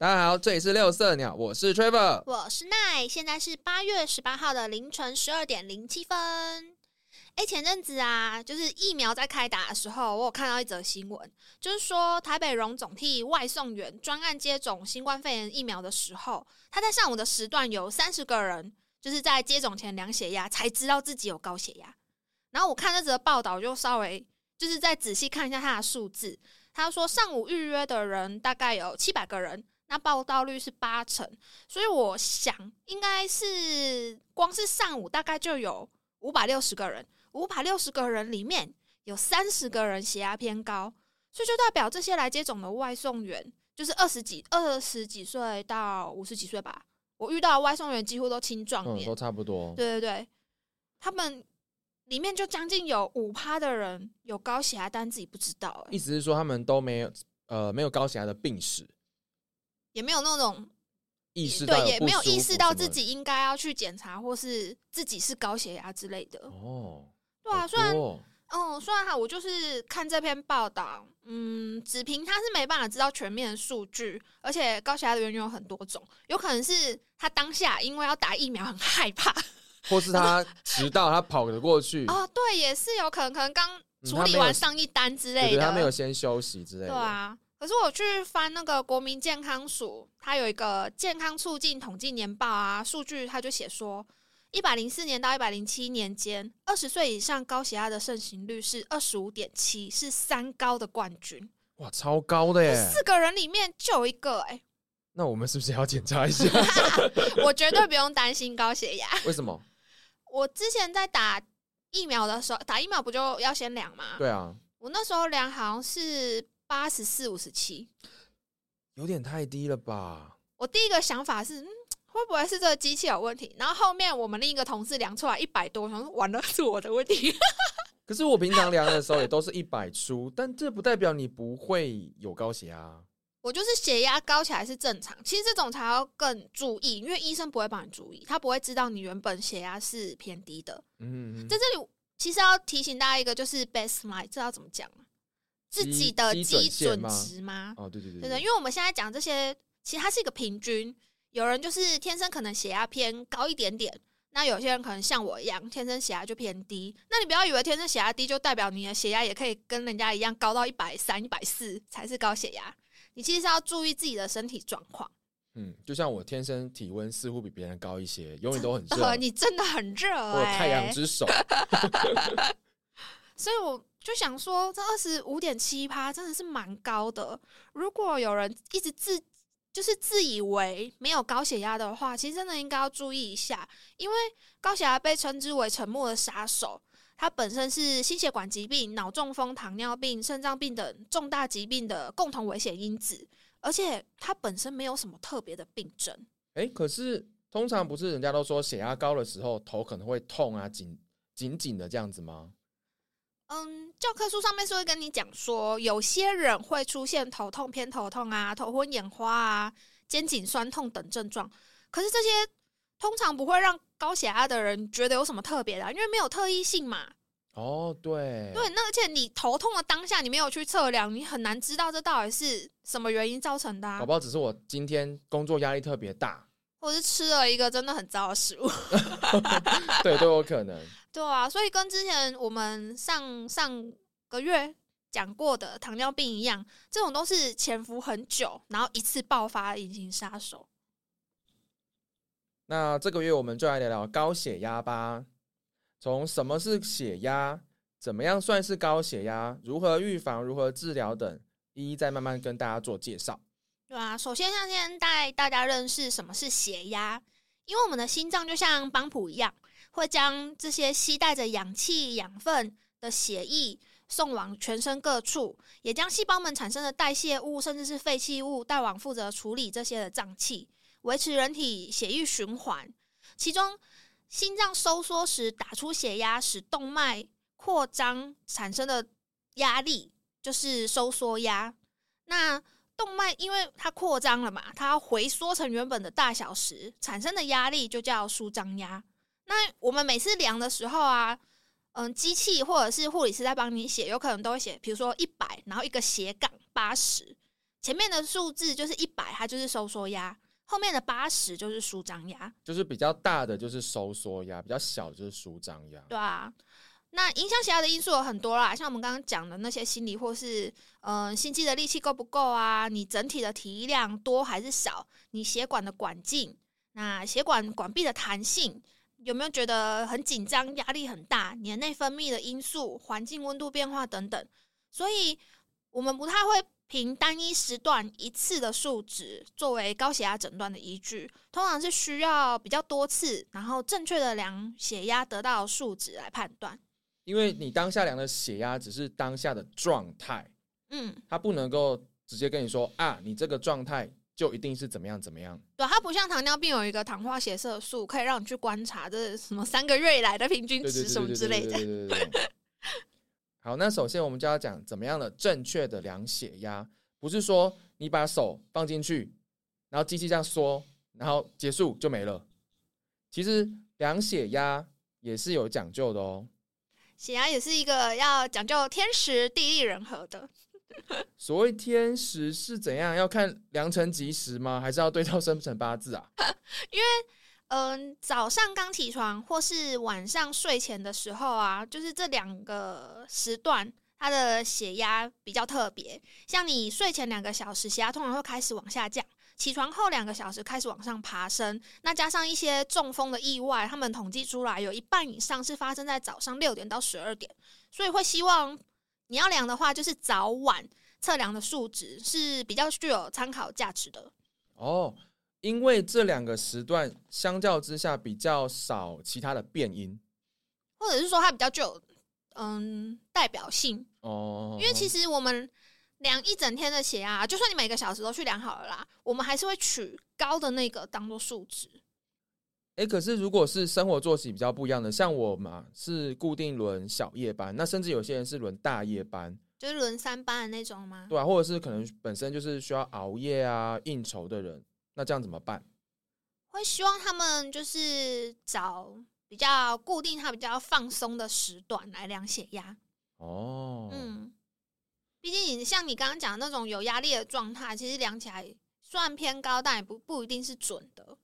大家好，这里是六色鸟，我是 Trevor。我是奈，现在是八月十八号的凌晨十二点零七分。哎，前阵子啊，就是疫苗在开打的时候，我有看到一则新闻，就是说台北荣总替外送员专案接种新冠肺炎疫苗的时候，他在上午的时段有三十个人，就是在接种前量血压，才知道自己有高血压。然后我看这则报道，就稍微就是再仔细看一下他的数字，他说上午预约的人大概有七百个人。那报道率是八成，所以我想应该是光是上午大概就有五百六十个人，五百六十个人里面有三十个人血压偏高，所以就代表这些来接种的外送员就是二十几、二十几岁到五十几岁吧。我遇到的外送员几乎都青壮年，都差不多。对对对，他们里面就将近有五趴的人有高血压，但自己不知道。意思是说他们都没有呃没有高血压的病史。也没有那种意识，对，也没有意识到自己应该要去检查，或是自己是高血压之类的。哦，对啊，虽然，嗯，虽然哈，我就是看这篇报道，嗯，只凭他是没办法知道全面的数据，而且高血压的原因有很多种，有可能是他当下因为要打疫苗很害怕，或是他迟到，他跑得过去。哦，对，也是有可能，可能刚处理完上一单之类的，他没有先休息之类的。对啊。可是我去翻那个国民健康署，它有一个健康促进统计年报啊，数据它就写说，一百零四年到一百零七年间，二十岁以上高血压的盛行率是二十五点七，是三高的冠军。哇，超高的耶！四个人里面就有一个哎。那我们是不是要检查一下？我绝对不用担心高血压。为什么？我之前在打疫苗的时候，打疫苗不就要先量吗？对啊。我那时候量好像是。八十四五十七，有点太低了吧？我第一个想法是，嗯会不会是这个机器有问题？然后后面我们另一个同事量出来一百多，我说完了是我的问题。可是我平常量的时候也都是一百出，但这不代表你不会有高血压。我就是血压高起来是正常，其实这种才要更注意，因为医生不会帮你注意，他不会知道你原本血压是偏低的。嗯，在这里其实要提醒大家一个，就是 baseline，这要怎么讲？自己的基准值吗？哦，对对对，对对，因为我们现在讲这些，其实它是一个平均。有人就是天生可能血压偏高一点点，那有些人可能像我一样，天生血压就偏低。那你不要以为天生血压低就代表你的血压也可以跟人家一样高到一百三、一百四才是高血压。你其实是要注意自己的身体状况。嗯，就像我天生体温似乎比别人高一些，永远都很热。你真的很热，我太阳之手。所以我就想说，这二十五点七趴真的是蛮高的。如果有人一直自就是自以为没有高血压的话，其实真的应该要注意一下，因为高血压被称之为沉默的杀手。它本身是心血管疾病、脑中风、糖尿病、肾脏病等重大疾病的共同危险因子，而且它本身没有什么特别的病症。哎，可是通常不是人家都说血压高的时候头可能会痛啊，紧紧紧的这样子吗？嗯，教科书上面是会跟你讲说，有些人会出现头痛、偏头痛啊、头昏眼花啊、肩颈酸痛等症状。可是这些通常不会让高血压的人觉得有什么特别的，因为没有特异性嘛。哦，对，对，那而且你头痛的当下，你没有去测量，你很难知道这到底是什么原因造成的。宝宝只是我今天工作压力特别大。或是吃了一个真的很糟的食物，对，都有可能。对啊，所以跟之前我们上上个月讲过的糖尿病一样，这种都是潜伏很久，然后一次爆发的隐形杀手。那这个月我们就来聊聊高血压吧。从什么是血压，怎么样算是高血压，如何预防，如何治疗等，一一再慢慢跟大家做介绍。对啊，首先要先带大家认识什么是血压，因为我们的心脏就像帮浦一样，会将这些吸带着氧气、养分的血液送往全身各处，也将细胞们产生的代谢物甚至是废弃物带往负责处理这些的脏器，维持人体血液循环。其中，心脏收缩时打出血压，使动脉扩张产生的压力就是收缩压。那动脉因为它扩张了嘛，它要回缩成原本的大小时，产生的压力就叫舒张压。那我们每次量的时候啊，嗯，机器或者是护理师在帮你写，有可能都会写，比如说一百，然后一个斜杠八十。前面的数字就是一百，它就是收缩压；后面的八十就是舒张压。就是比较大的就是收缩压，比较小就是舒张压。对啊，那影响血压的因素有很多啦，像我们刚刚讲的那些心理或是呃心肌的力气够不够啊，你整体的体量多还是少，你血管的管径，那血管管壁的弹性。有没有觉得很紧张、压力很大？你的内分泌的因素、环境温度变化等等，所以我们不太会凭单一时段一次的数值作为高血压诊断的依据，通常是需要比较多次，然后正确的量血压得到数值来判断。因为你当下量的血压只是当下的状态，嗯，它不能够直接跟你说啊，你这个状态。就一定是怎么样怎么样？对，它不像糖尿病有一个糖化血色素，可以让你去观察这什么三个月以来的平均值什么之类的。对对对对。好，那首先我们就要讲怎么样的正确的量血压，不是说你把手放进去，然后机器这样缩，然后结束就没了。其实量血压也是有讲究的哦。血压也是一个要讲究天时地利人和的。所谓天时是怎样？要看良辰吉时吗？还是要对照生辰八字啊？因为，嗯，早上刚起床或是晚上睡前的时候啊，就是这两个时段，它的血压比较特别。像你睡前两个小时，血压通常会开始往下降；起床后两个小时开始往上爬升。那加上一些中风的意外，他们统计出来有一半以上是发生在早上六点到十二点，所以会希望。你要量的话，就是早晚测量的数值是比较具有参考价值的。哦，因为这两个时段相较之下比较少其他的变音，或者是说它比较具有嗯代表性哦。因为其实我们量一整天的血压，就算你每个小时都去量好了啦，我们还是会取高的那个当做数值。哎，可是如果是生活作息比较不一样的，像我嘛是固定轮小夜班，那甚至有些人是轮大夜班，就是轮三班的那种吗？对啊，或者是可能本身就是需要熬夜啊、应酬的人，那这样怎么办？会希望他们就是找比较固定、他比较放松的时段来量血压。哦，嗯，毕竟你像你刚刚讲的那种有压力的状态，其实量起来算偏高，但也不不一定是准的。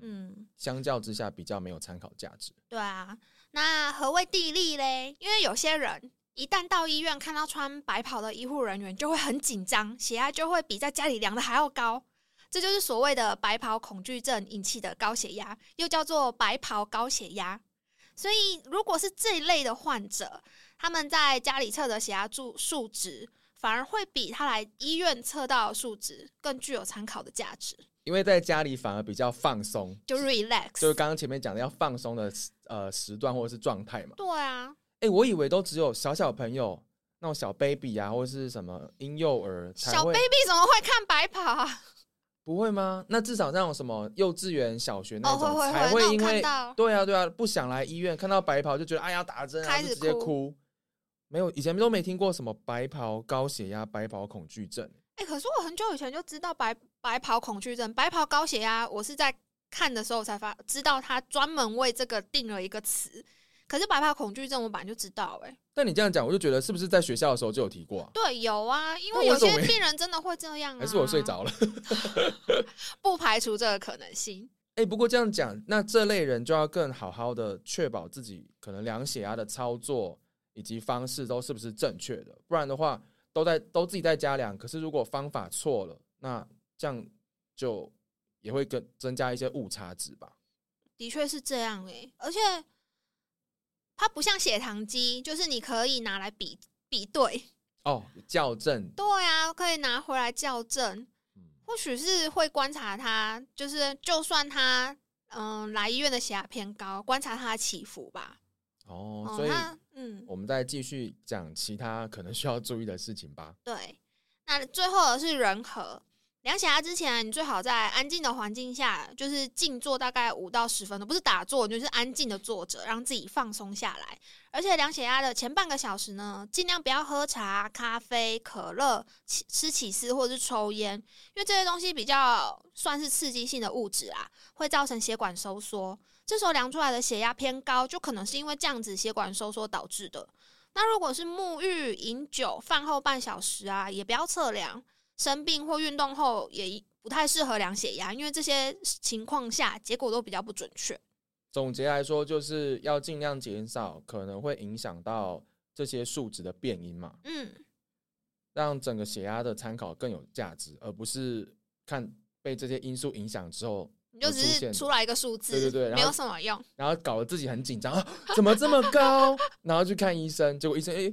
嗯，相较之下比较没有参考价值。对啊，那何谓地利嘞？因为有些人一旦到医院看到穿白袍的医护人员，就会很紧张，血压就会比在家里量的还要高。这就是所谓的白袍恐惧症引起的高血压，又叫做白袍高血压。所以，如果是这一类的患者，他们在家里测的血压数数值，反而会比他来医院测到的数值更具有参考的价值。因为在家里反而比较放松，就 relax，就是刚刚前面讲的要放松的呃时段或者是状态嘛。对啊，哎，我以为都只有小小朋友那种小 baby 啊，或者是什么婴幼儿小 baby 怎么会看白跑啊？不会吗？那至少那种什么幼稚园、小学那种才会因为对啊对啊不想来医院，看到白袍就觉得哎呀打针啊，就直接哭。没有以前都没听过什么白袍高血压、白袍恐惧症。哎，可是我很久以前就知道白。白袍恐惧症、白袍高血压，我是在看的时候才发知道，他专门为这个定了一个词。可是白袍恐惧症，我本来就知道。哎，但你这样讲，我就觉得是不是在学校的时候就有提过？对，有啊，因为有些病人真的会这样。还是我睡着了？不排除这个可能性。哎，不过这样讲，那这类人就要更好好的确保自己可能量血压的操作以及方式都是不是正确的，不然的话，都在都自己在家量，可是如果方法错了，那。这样就也会跟增加一些误差值吧。的确是这样诶，而且它不像血糖机，就是你可以拿来比比对哦，校正。对啊，可以拿回来校正。或许是会观察他，就是就算他嗯来医院的血压偏高，观察他的起伏吧。哦，所以嗯，我们再继续讲其他可能需要注意的事情吧。对，那最后的是人和。量血压之前，你最好在安静的环境下，就是静坐大概五到十分钟，不是打坐，就是安静的坐着，让自己放松下来。而且量血压的前半个小时呢，尽量不要喝茶、咖啡、可乐、吃起司或者是抽烟，因为这些东西比较算是刺激性的物质啊，会造成血管收缩。这时候量出来的血压偏高，就可能是因为这样子血管收缩导致的。那如果是沐浴、饮酒、饭后半小时啊，也不要测量。生病或运动后也不太适合量血压，因为这些情况下结果都比较不准确。总结来说，就是要尽量减少可能会影响到这些数值的变因嘛，嗯，让整个血压的参考更有价值，而不是看被这些因素影响之后，你就只是出来一个数字，对对对没有什么用，然后搞得自己很紧张啊，怎么这么高？然后去看医生，结果医生哎。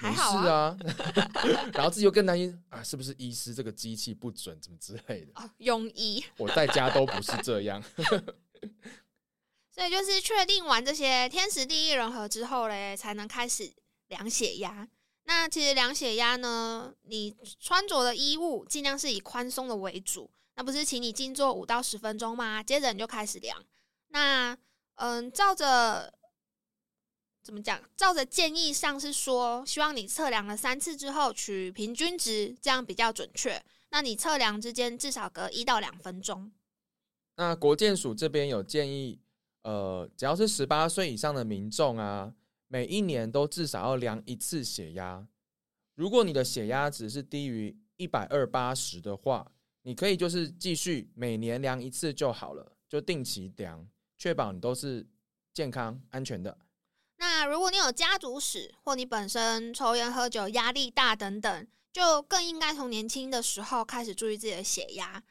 没还好事啊，然后自己又更担心啊，是不是医师这个机器不准，怎么之类的？哦，庸医。我在家都不是这样。所以就是确定完这些天时地利人和之后嘞，才能开始量血压。那其实量血压呢，你穿着的衣物尽量是以宽松的为主。那不是请你静坐五到十分钟吗？接着你就开始量。那嗯，照着怎么讲？照着建议上是说，希望你测量了三次之后取平均值，这样比较准确。那你测量之间至少隔一到两分钟。那国健署这边有建议，呃，只要是十八岁以上的民众啊，每一年都至少要量一次血压。如果你的血压值是低于一百二八十的话，你可以就是继续每年量一次就好了，就定期量，确保你都是健康安全的。那如果你有家族史，或你本身抽烟喝酒、压力大等等，就更应该从年轻的时候开始注意自己的血压。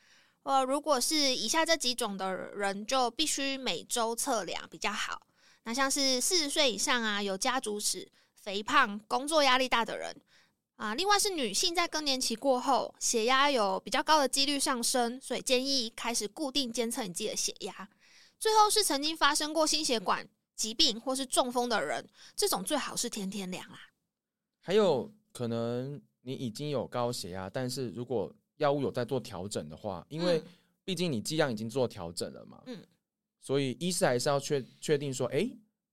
呃，如果是以下这几种的人，就必须每周测量比较好。那像是四十岁以上啊，有家族史、肥胖、工作压力大的人啊，另外是女性在更年期过后，血压有比较高的几率上升，所以建议开始固定监测你自己的血压。最后是曾经发生过心血管疾病或是中风的人，这种最好是天天量啦。还有可能你已经有高血压，但是如果药物有在做调整的话，因为嗯毕竟你剂量已经做调整了嘛，嗯，所以医师还是要确确定说，哎、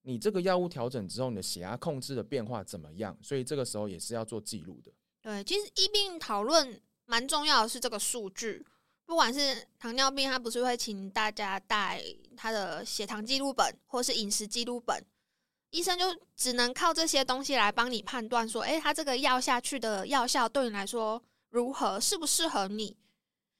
你这个药物调整之后，你的血压控制的变化怎么样？所以这个时候也是要做记录的。对，其实医病讨论蛮重要的是这个数据，不管是糖尿病，他不是会请大家带他的血糖记录本或是饮食记录本，医生就只能靠这些东西来帮你判断说，诶，他这个药下去的药效对你来说如何，适不适合你？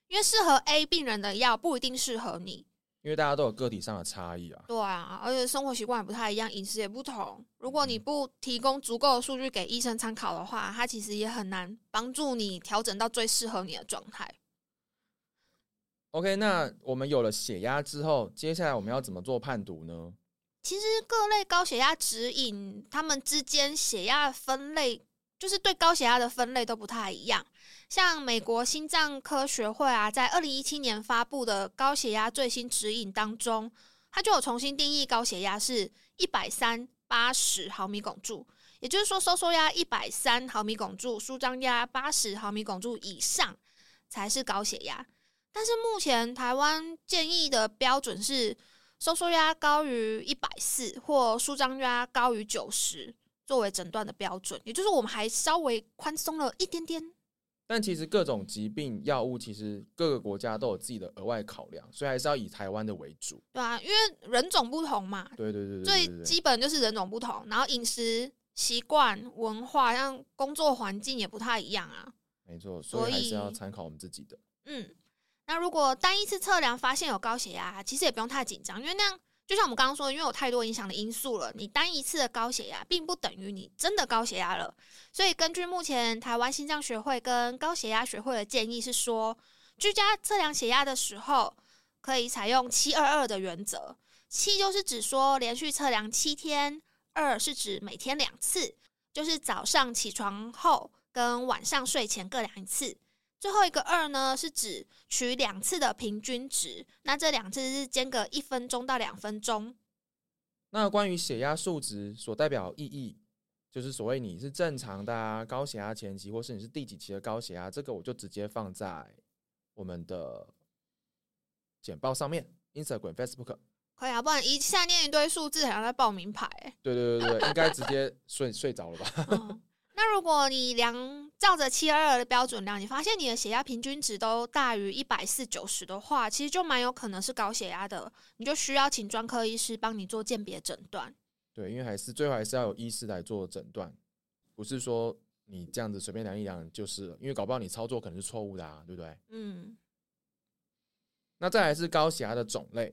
因为适合 A 病人的药不一定适合你。因为大家都有个体上的差异啊，对啊，而且生活习惯也不太一样，饮食也不同。如果你不提供足够的数据给医生参考的话，他其实也很难帮助你调整到最适合你的状态。OK，那我们有了血压之后，接下来我们要怎么做判读呢？其实各类高血压指引，它们之间血压分类，就是对高血压的分类都不太一样。像美国心脏科学会啊，在二零一七年发布的高血压最新指引当中，它就有重新定义高血压是一百三八十毫米汞柱，也就是说收缩压一百三毫米汞柱，舒张压八十毫米汞柱以上才是高血压。但是目前台湾建议的标准是收缩压高于一百四或舒张压高于九十作为诊断的标准，也就是我们还稍微宽松了一点点。但其实各种疾病药物，其实各个国家都有自己的额外考量，所以还是要以台湾的为主。对啊，因为人种不同嘛，对对对对最基本就是人种不同，然后饮食习惯、文化，像工作环境也不太一样啊。没错，所以还是要参考我们自己的。嗯，那如果单一次测量发现有高血压，其实也不用太紧张，因为那样就像我们刚刚说，因为有太多影响的因素了，你单一次的高血压并不等于你真的高血压了。所以根据目前台湾心脏学会跟高血压学会的建议是说，居家测量血压的时候，可以采用七二二的原则。七就是指说连续测量七天，二是指每天两次，就是早上起床后跟晚上睡前各量一次。最后一个二呢，是指取两次的平均值，那这两次是间隔一分钟到两分钟。那关于血压数值所代表意义，就是所谓你是正常的啊，高血压前期，或是你是第几期的高血压，这个我就直接放在我们的简报上面，Instagram、Facebook。可以啊，不然一下念一堆数字，好像在报名牌、欸。对对对对，应该直接 睡睡着了吧？嗯那如果你量照着七二二的标准量，你发现你的血压平均值都大于一百四九十的话，其实就蛮有可能是高血压的，你就需要请专科医师帮你做鉴别诊断。对，因为还是最后还是要有医师来做诊断，不是说你这样子随便量一量就是了，因为搞不好你操作可能是错误的啊，对不对？嗯那再来是高血压的种类，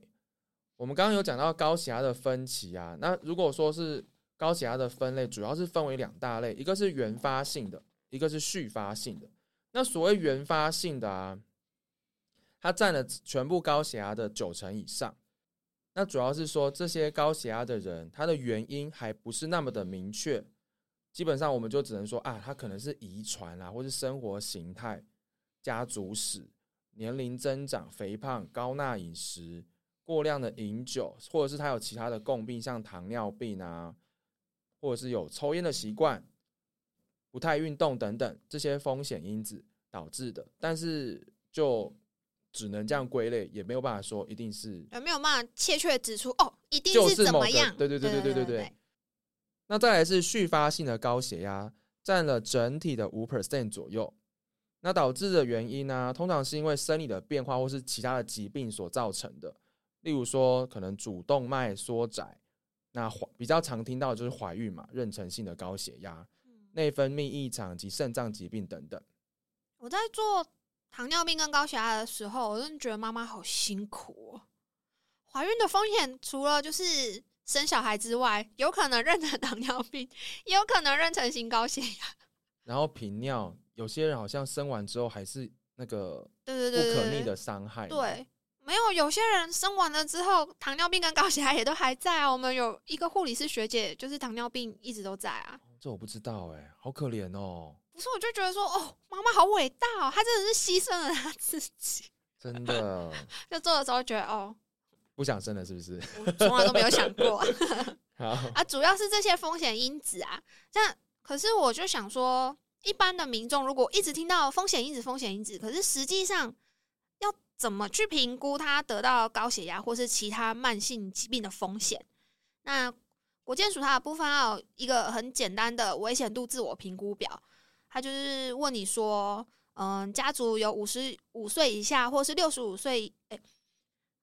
我们刚刚有讲到高血压的分歧啊。那如果说是高血压的分类，主要是分为两大类，一个是原发性的，一个是续发性的。那所谓原发性的啊，它占了全部高血压的九成以上。那主要是说这些高血压的人，他的原因还不是那么的明确，基本上我们就只能说啊，他可能是遗传啊，或是生活形态、家族史、年龄增长、肥胖、高钠饮食、过量的饮酒，或者是他有其他的共病，像糖尿病啊，或者是有抽烟的习惯、不太运动等等这些风险因子导致的。但是就只能这样归类，也没有办法说一定是有没有办法确切指出哦，一定是怎么样？对对对对对对对。那再来是续发性的高血压，占了整体的五 percent 左右。那导致的原因呢、通常是因为生理的变化或是其他的疾病所造成的，例如说可能主动脉缩窄，那怀比较常听到的就是怀孕嘛，妊娠性的高血压、内分泌异常及肾脏疾病等等。我在做糖尿病跟高血压的时候，我真的觉得妈妈好辛苦哦。怀孕的风险除了就是生小孩之外，有可能妊娠糖尿病，也有可能妊娠型高血压。然后频尿，有些人好像生完之后还是那个对对对对对不可逆的伤害。对，没有有些人生完了之后，糖尿病跟高血压也都还在啊。我们有一个护理师学姐，就是糖尿病一直都在啊。这我不知道哎、好可怜哦，不是，我就觉得说，哦，妈妈好伟大哦，她真的是牺牲了她自己。真的就做的时候觉得，哦，不想生了是不是？我从来都没有想过 好，啊，主要是这些风险因子啊。这样，可是我就想说，一般的民众如果一直听到风险因子、风险因子，可是实际上要怎么去评估他得到高血压或是其他慢性疾病的风险？那国健署它的部分要有一个很简单的危险度自我评估表，它就是问你说，嗯，家族有五十五岁以下或是六十五岁，诶、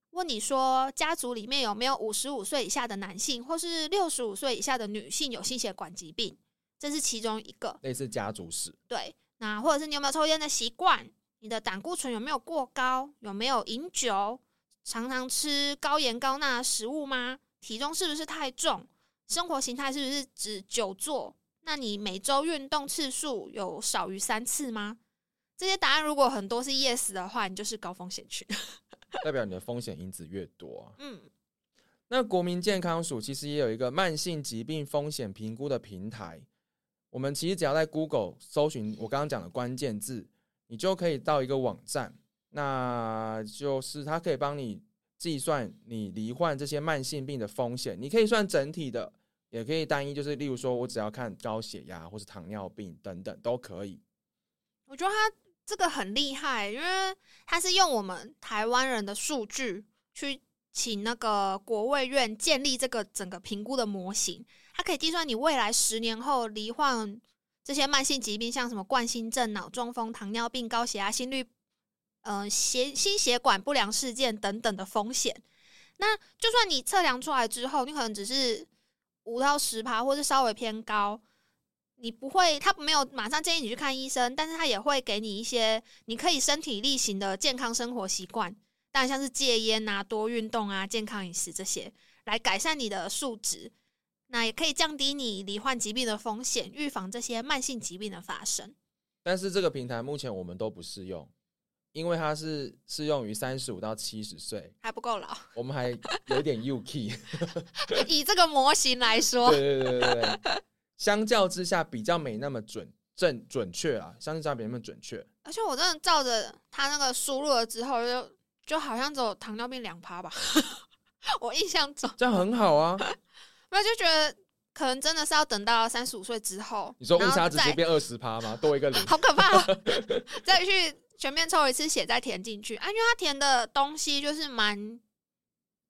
问你说家族里面有没有五十五岁以下的男性或是六十五岁以下的女性有心血管疾病，这是其中一个。类似家族史，对，那或者是你有没有抽烟的习惯？你的胆固醇有没有过高？有没有饮酒？常常吃高盐高钠的食物吗？体重是不是太重？生活形态是不是指久坐？那你每周运动次数有少于三次吗？这些答案如果很多是 yes 的话，你就是高风险群。代表你的风险因子越多啊。嗯，那国民健康署其实也有一个慢性疾病风险评估的平台，我们其实只要在 Google 搜寻我刚刚讲的关键字，你就可以到一个网站，那就是它可以帮你计算你罹患这些慢性病的风险，你可以算整体的，也可以单一，就是例如说我只要看高血压或是糖尿病等等都可以。我觉得他这个很厉害，因为他是用我们台湾人的数据去请那个国卫院建立这个整个评估的模型，它可以计算你未来十年后罹患这些慢性疾病，像什么冠心症、脑中风、糖尿病、高血压、心率，呃，血心血管不良事件等等的风险。那就算你测量出来之后，你可能只是五到十趴，或是稍微偏高，你不会，他没有马上建议你去看医生，但是他也会给你一些你可以身体力行的健康生活习惯，当然像是戒烟啊、多运动啊、健康饮食这些，来改善你的数值。那也可以降低你罹患疾病的风险，预防这些慢性疾病的发生。但是这个平台目前我们都不适用，因为它是适用于三十五到七十岁，还不够老，我们还有一点 UK。以这个模型来说，对对对对对，相较之下比较没那么准正准确啊，相较没那么准确。而且我真的照着他那个输入了之后就，就好像只有糖尿病两趴吧，我印象中，这样很好啊！我就觉得可能真的是要等到三十五岁之后，你说误差直接变二十趴吗？多一个零，好可怕、哦！再去全面抽一次血，再填进去啊，因为它填的东西就是蛮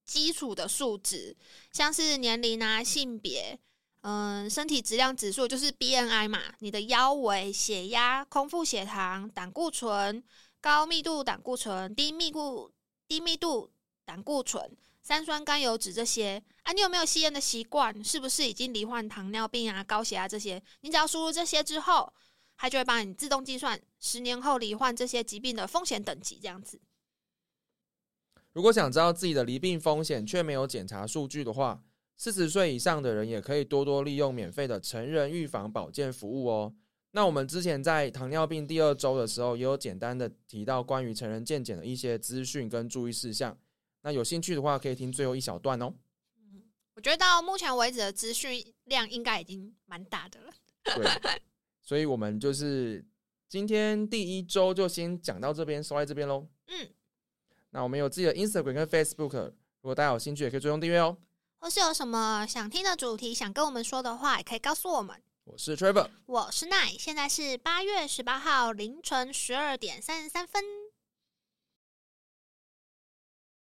基础的数值，像是年龄啊、性别，嗯，身体质量指数就是 BNI 嘛，你的腰围、血压、空腹血糖、胆固醇、高密度胆固醇、低密度低密度胆固醇、三酸甘油脂这些啊，你有没有吸烟的习惯？是不是已经罹患糖尿病啊、高血压这些？你只要输入这些之后，它就会帮你自动计算十年后罹患这些疾病的风险等级，这样子。如果想知道自己的罹病风险却没有检查数据的话，四十岁以上的人也可以多多利用免费的成人预防保健服务哦。那我们之前在糖尿病第二周的时候，也有简单的提到关于成人健检的一些资讯跟注意事项。那有兴趣的话，可以听最后一小段哦。嗯我觉得到目前为止的资讯量应该已经蛮大的了。对，所以我们就是今天第一周就先讲到这边，收在这边喽。嗯，那我们有自己的 Instagram 跟 Facebook，如果大家有兴趣，也可以追踪订阅哦。或是有什么想听的主题想跟我们说的话，也可以告诉我们。我是 Trevor，我是奈，现在是八月十八号凌晨十二点三十三分。